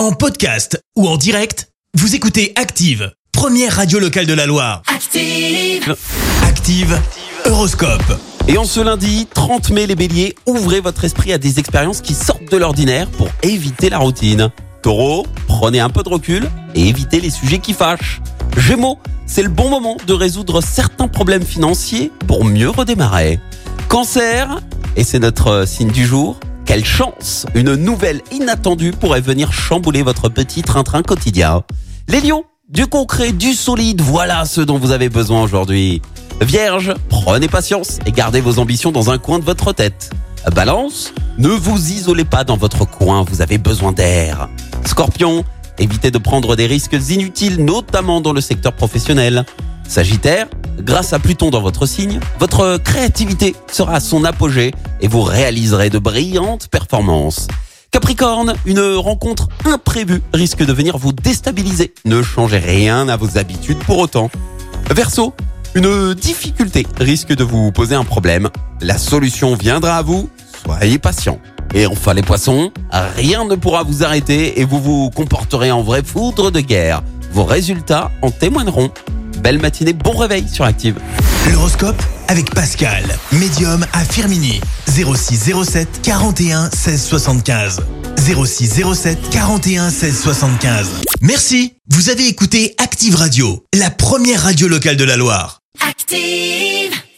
En podcast ou en direct, vous écoutez Active, première radio locale de la Loire. Active. Active, Horoscope. Et en ce lundi 30 mai, les béliers, ouvrez votre esprit à des expériences qui sortent de l'ordinaire pour éviter la routine. Taureau, prenez un peu de recul et évitez les sujets qui fâchent. Gémeaux, c'est le bon moment de résoudre certains problèmes financiers pour mieux redémarrer. Cancer, et c'est notre signe du jour, quelle chance Une nouvelle inattendue pourrait venir chambouler votre petit train-train quotidien. Les lions, du concret, du solide, voilà ce dont vous avez besoin aujourd'hui. Vierge, prenez patience et gardez vos ambitions dans un coin de votre tête. Balance, ne vous isolez pas dans votre coin, vous avez besoin d'air. Scorpion, évitez de prendre des risques inutiles, notamment dans le secteur professionnel. Sagittaire, grâce à Pluton dans votre signe, votre créativité sera à son apogée et vous réaliserez de brillantes performances. Capricorne, une rencontre imprévue risque de venir vous déstabiliser. Ne changez rien à vos habitudes pour autant. Verseau, une difficulté risque de vous poser un problème. La solution viendra à vous, soyez patient. Et enfin les poissons, rien ne pourra vous arrêter et vous vous comporterez en vrai foudre de guerre. Vos résultats en témoigneront. Belle matinée, bon réveil sur Active. L'horoscope avec Pascal, médium à Firmini. 0607 41 16 75. 0607 41 16 75. Merci, vous avez écouté Active Radio, la première radio locale de la Loire. Active.